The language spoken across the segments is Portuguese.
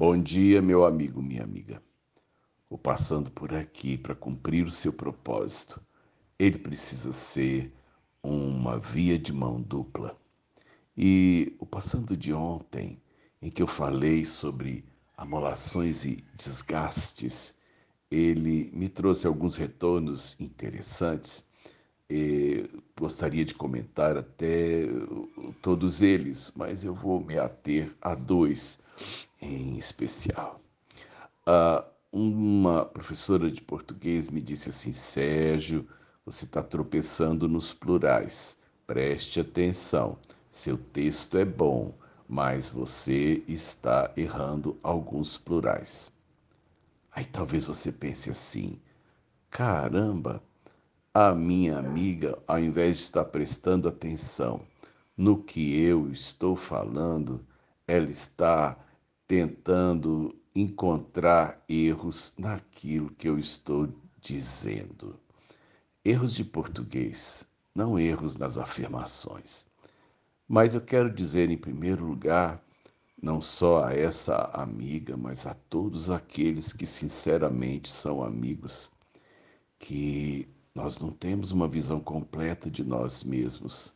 Bom dia, meu amigo, minha amiga. O passando por aqui para cumprir o seu propósito, ele precisa ser uma via de mão dupla. E o passando de ontem, em que eu falei sobre amolações e desgastes, ele me trouxe alguns retornos interessantes. E gostaria de comentar até todos eles, mas eu vou me ater a dois em especial. Uh, uma professora de português me disse assim: Sérgio, você está tropeçando nos plurais. Preste atenção. Seu texto é bom, mas você está errando alguns plurais. Aí talvez você pense assim: caramba, a minha amiga, ao invés de estar prestando atenção no que eu estou falando, ela está tentando encontrar erros naquilo que eu estou dizendo. Erros de português, não erros nas afirmações. Mas eu quero dizer, em primeiro lugar, não só a essa amiga, mas a todos aqueles que sinceramente são amigos, que nós não temos uma visão completa de nós mesmos.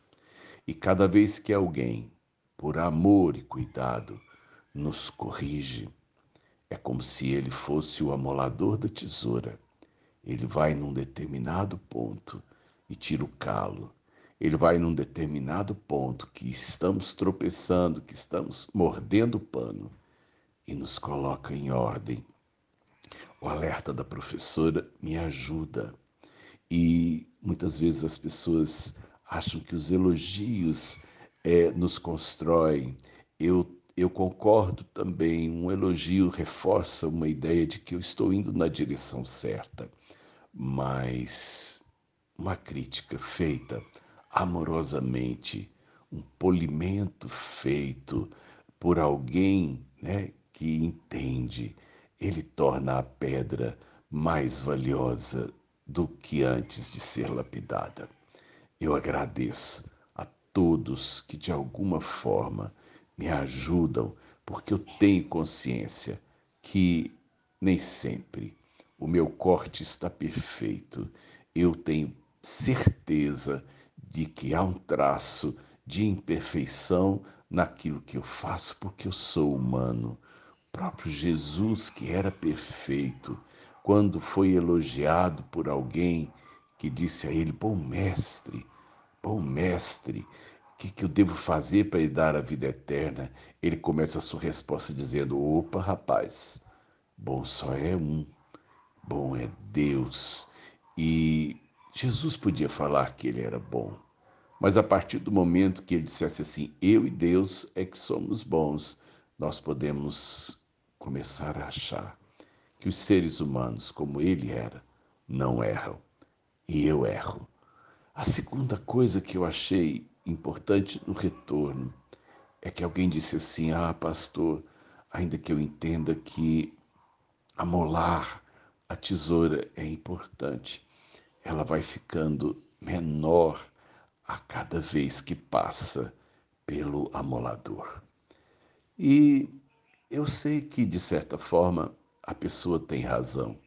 E cada vez que alguém, por amor e cuidado, nos corrige, é como se ele fosse o amolador da tesoura. Ele vai num determinado ponto e tira o calo ele vai num determinado ponto que estamos tropeçando, que estamos mordendo o pano e nos coloca em ordem. O alerta da professora me ajuda. E muitas vezes as pessoas acham que os elogios é, nos constroem. Eu, eu concordo também, um elogio reforça uma ideia de que eu estou indo na direção certa. Mas uma crítica feita amorosamente, um polimento feito por alguém né, que entende, ele torna a pedra mais valiosa do que antes de ser lapidada. Eu agradeço a todos que de alguma forma me ajudam, porque eu tenho consciência que nem sempre o meu corte está perfeito. Eu tenho certeza de que há um traço de imperfeição naquilo que eu faço, porque eu sou humano. O próprio Jesus, que era perfeito, quando foi elogiado por alguém que disse a ele: Bom mestre, bom mestre, o que, que eu devo fazer para lhe dar a vida eterna? Ele começa a sua resposta dizendo: Opa, rapaz, bom só é um, bom é Deus. E Jesus podia falar que ele era bom, mas a partir do momento que ele dissesse assim, eu e Deus é que somos bons, nós podemos começar a achar que os seres humanos, como ele era, não erram. E eu erro. A segunda coisa que eu achei importante no retorno é que alguém disse assim: Ah, pastor, ainda que eu entenda que amolar a tesoura é importante, ela vai ficando menor a cada vez que passa pelo amolador. E eu sei que, de certa forma, a pessoa tem razão.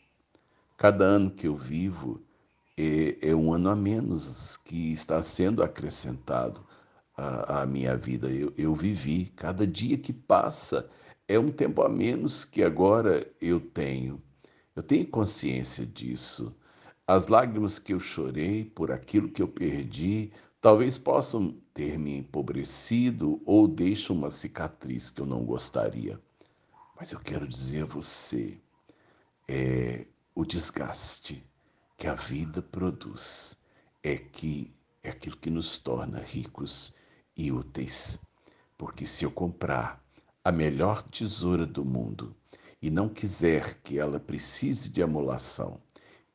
Cada ano que eu vivo é um ano a menos que está sendo acrescentado à, à minha vida. Eu, eu vivi, cada dia que passa é um tempo a menos que agora eu tenho. Eu tenho consciência disso. As lágrimas que eu chorei por aquilo que eu perdi talvez possam ter me empobrecido ou deixam uma cicatriz que eu não gostaria. Mas eu quero dizer a você, é o desgaste que a vida produz é que é aquilo que nos torna ricos e úteis. Porque se eu comprar a melhor tesoura do mundo e não quiser que ela precise de amolação,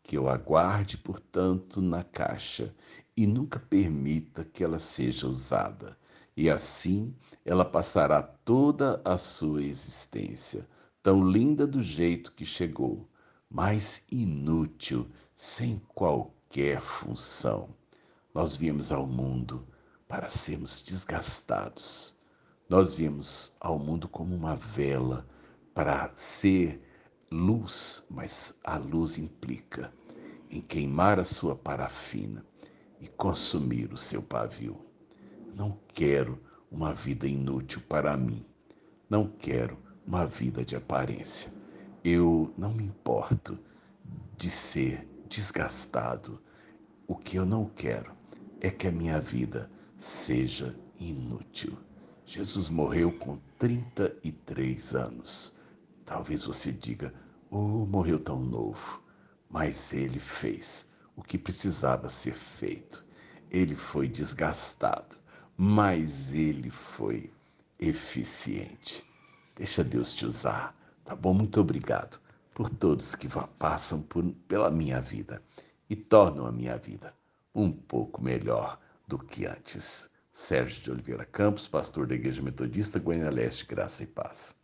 que eu aguarde, portanto, na caixa e nunca permita que ela seja usada. E assim ela passará toda a sua existência, tão linda do jeito que chegou, mas inútil, sem qualquer função. Nós viemos ao mundo para sermos desgastados. Nós viemos ao mundo como uma vela para ser luz, mas a luz implica em queimar a sua parafina e consumir o seu pavio. Não quero uma vida inútil para mim. Não quero uma vida de aparência. Eu não me importo de ser desgastado. O que eu não quero é que a minha vida seja inútil. Jesus morreu com 33 anos. Talvez você diga, oh, morreu tão novo. Mas ele fez o que precisava ser feito. Ele foi desgastado, mas ele foi eficiente. Deixa Deus te usar, tá bom? Muito obrigado por todos que passam por, pela minha vida e tornam a minha vida um pouco melhor do que antes. Sérgio de Oliveira Campos, pastor da Igreja Metodista Goiânia Leste, Graça e Paz.